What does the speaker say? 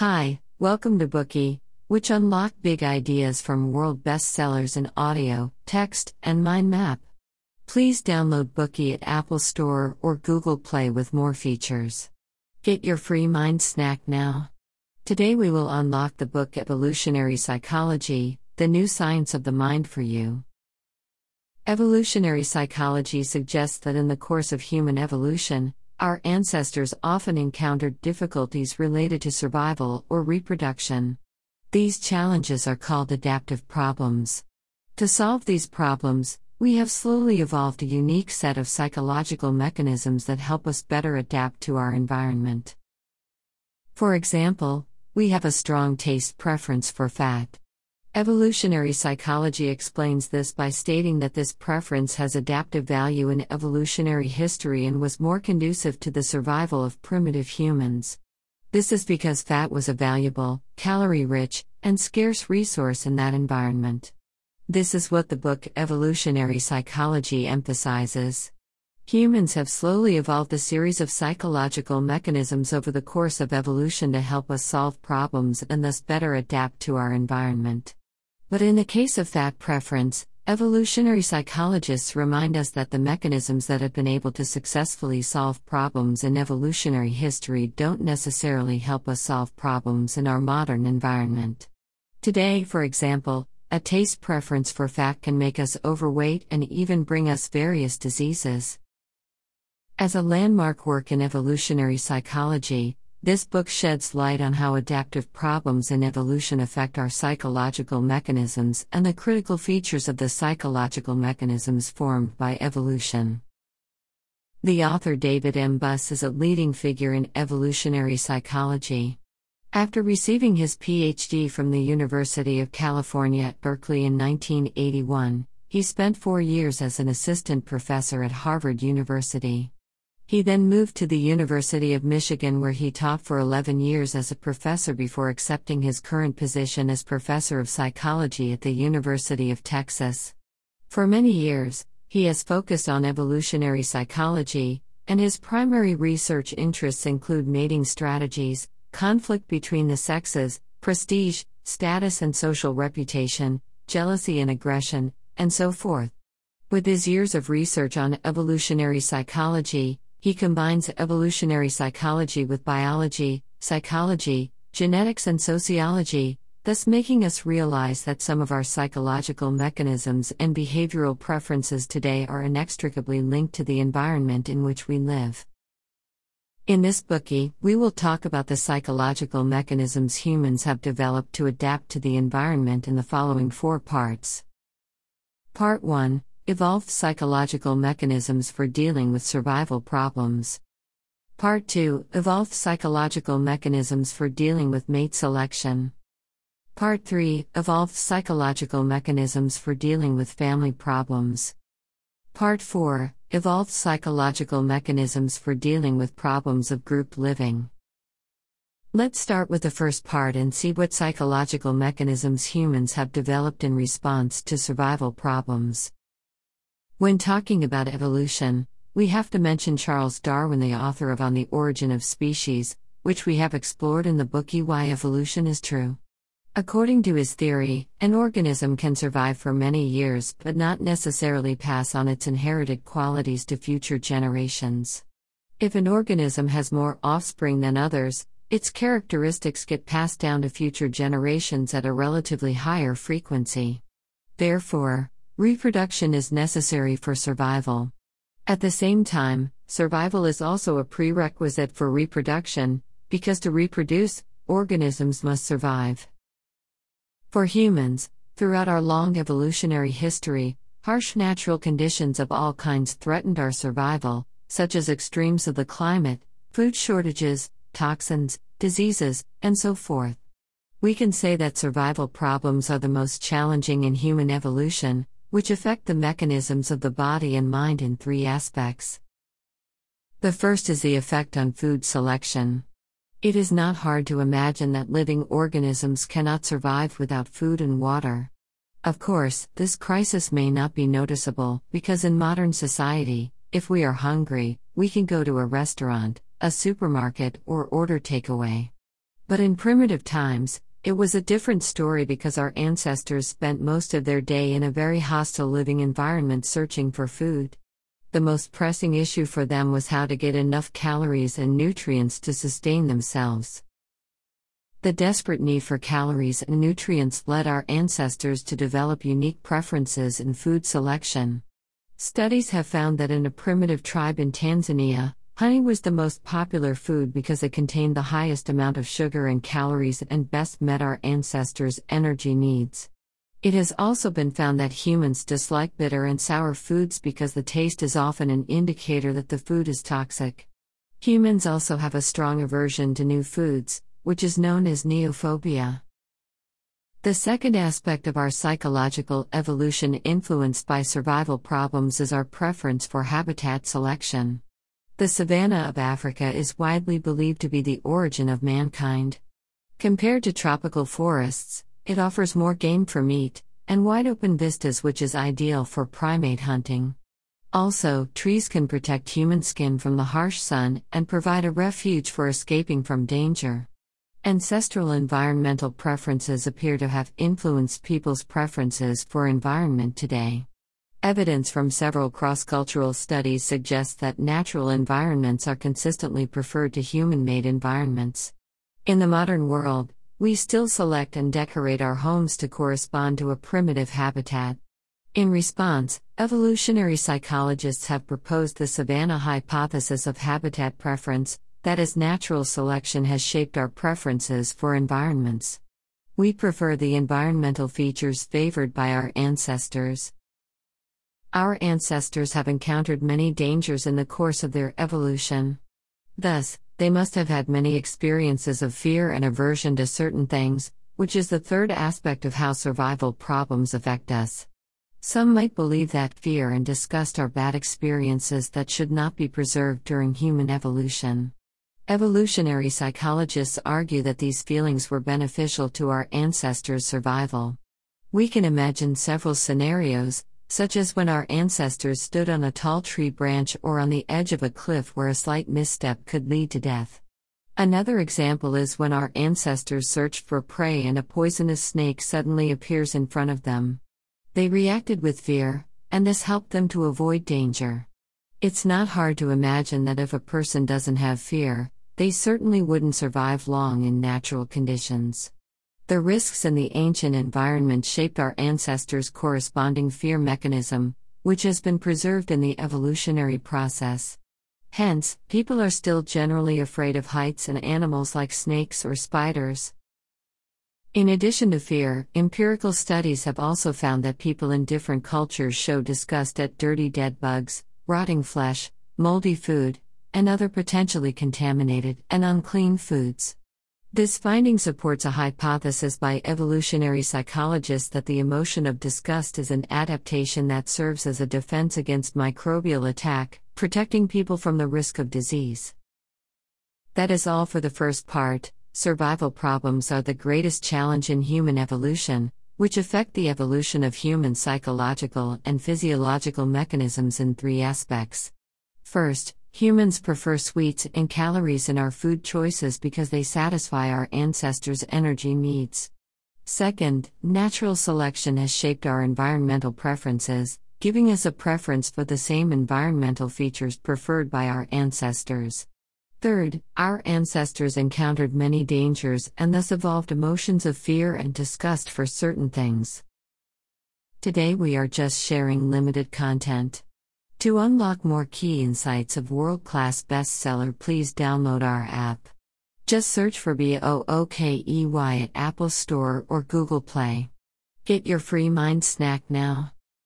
Hi, welcome to Bookey, which unlock big ideas from world bestsellers in audio, text, and mind map. Please download Bookey at Apple Store or Google Play with more features. Get your free mind snack now. Today we will unlock the book Evolutionary Psychology, the new science of the mind for you. Evolutionary psychology suggests that in the course of human evolution, our ancestors often encountered difficulties related to survival or reproduction. These challenges are called adaptive problems. To solve these problems, we have slowly evolved a unique set of psychological mechanisms that help us better adapt to our environment. For example, we have a strong taste preference for fat. Evolutionary psychology explains this by stating that this preference has adaptive value in evolutionary history and was more conducive to the survival of primitive humans. This is because fat was a valuable, calorie rich, and scarce resource in that environment. This is what the book Evolutionary Psychology emphasizes. Humans have slowly evolved a series of psychological mechanisms over the course of evolution to help us solve problems and thus better adapt to our environment. But in the case of fat preference, evolutionary psychologists remind us that the mechanisms that have been able to successfully solve problems in evolutionary history don't necessarily help us solve problems in our modern environment. Today, for example, a taste preference for fat can make us overweight and even bring us various diseases. As a landmark work in evolutionary psychology, this book sheds light on how adaptive problems in evolution affect our psychological mechanisms and the critical features of the psychological mechanisms formed by evolution. The author David M. Buss is a leading figure in evolutionary psychology. After receiving his PhD from the University of California at Berkeley in 1981, he spent four years as an assistant professor at Harvard University. He then moved to the University of Michigan, where he taught for 11 years as a professor before accepting his current position as professor of psychology at the University of Texas. For many years, he has focused on evolutionary psychology, and his primary research interests include mating strategies, conflict between the sexes, prestige, status and social reputation, jealousy and aggression, and so forth. With his years of research on evolutionary psychology, he combines evolutionary psychology with biology, psychology, genetics, and sociology, thus making us realize that some of our psychological mechanisms and behavioral preferences today are inextricably linked to the environment in which we live. In this Bookey, we will talk about the psychological mechanisms humans have developed to adapt to the environment in the following four parts. Part 1 Evolved Psychological Mechanisms for Dealing with Survival Problems. Part 2 Evolved Psychological Mechanisms for Dealing with Mate Selection. Part 3 Evolved Psychological Mechanisms for Dealing with Family Problems. Part 4 Evolved Psychological Mechanisms for Dealing with Problems of Group Living. Let's start with the first part and see what psychological mechanisms humans have developed in response to survival problems. When talking about evolution, we have to mention Charles Darwin, the author of On the Origin of Species, which we have explored in the book Why Evolution is True. According to his theory, an organism can survive for many years but not necessarily pass on its inherited qualities to future generations. If an organism has more offspring than others, its characteristics get passed down to future generations at a relatively higher frequency. Therefore, Reproduction is necessary for survival. At the same time, survival is also a prerequisite for reproduction, because to reproduce, organisms must survive. For humans, throughout our long evolutionary history, harsh natural conditions of all kinds threatened our survival, such as extremes of the climate, food shortages, toxins, diseases, and so forth. We can say that survival problems are the most challenging in human evolution, which affect the mechanisms of the body and mind in three aspects. The first is the effect on food selection. It is not hard to imagine that living organisms cannot survive without food and water. Of course, this crisis may not be noticeable, because in modern society, if we are hungry, we can go to a restaurant, a supermarket, or order takeaway. But in primitive times, it was a different story because our ancestors spent most of their day in a very hostile living environment searching for food. The most pressing issue for them was how to get enough calories and nutrients to sustain themselves. The desperate need for calories and nutrients led our ancestors to develop unique preferences in food selection. Studies have found that in a primitive tribe in Tanzania, Honey was the most popular food because it contained the highest amount of sugar and calories and best met our ancestors' energy needs. It has also been found that humans dislike bitter and sour foods because the taste is often an indicator that the food is toxic. Humans also have a strong aversion to new foods, which is known as neophobia. The second aspect of our psychological evolution influenced by survival problems is our preference for habitat selection. The savanna of Africa is widely believed to be the origin of mankind. Compared to tropical forests, it offers more game for meat, and wide open vistas, which is ideal for primate hunting. Also, trees can protect human skin from the harsh sun and provide a refuge for escaping from danger. Ancestral environmental preferences appear to have influenced people's preferences for environment today. Evidence from several cross cultural studies suggests that natural environments are consistently preferred to human made environments. In the modern world, we still select and decorate our homes to correspond to a primitive habitat. In response, evolutionary psychologists have proposed the savanna hypothesis of habitat preference, that is, natural selection has shaped our preferences for environments. We prefer the environmental features favored by our ancestors. Our ancestors have encountered many dangers in the course of their evolution. Thus, they must have had many experiences of fear and aversion to certain things, which is the third aspect of how survival problems affect us. Some might believe that fear and disgust are bad experiences that should not be preserved during human evolution. Evolutionary psychologists argue that these feelings were beneficial to our ancestors' survival. We can imagine several scenarios, such as when our ancestors stood on a tall tree branch or on the edge of a cliff where a slight misstep could lead to death. Another example is when our ancestors searched for prey and a poisonous snake suddenly appears in front of them. They reacted with fear, and this helped them to avoid danger. It's not hard to imagine that if a person doesn't have fear, they certainly wouldn't survive long in natural conditions. The risks in the ancient environment shaped our ancestors' corresponding fear mechanism, which has been preserved in the evolutionary process. Hence, people are still generally afraid of heights and animals like snakes or spiders. In addition to fear, empirical studies have also found that people in different cultures show disgust at dirty dead bugs, rotting flesh, moldy food, and other potentially contaminated and unclean foods. This finding supports a hypothesis by evolutionary psychologists that the emotion of disgust is an adaptation that serves as a defense against microbial attack, protecting people from the risk of disease. That is all for the first part. Survival problems are the greatest challenge in human evolution, which affect the evolution of human psychological and physiological mechanisms in three aspects. First, Humans prefer sweets and calories in our food choices because they satisfy our ancestors' energy needs. Second, natural selection has shaped our environmental preferences, giving us a preference for the same environmental features preferred by our ancestors. Third, our ancestors encountered many dangers and thus evolved emotions of fear and disgust for certain things. Today we are just sharing limited content. To unlock more key insights of world class bestseller, please download our app. Just search for BOOKEY at Apple Store or Google Play. Get your free mind snack now.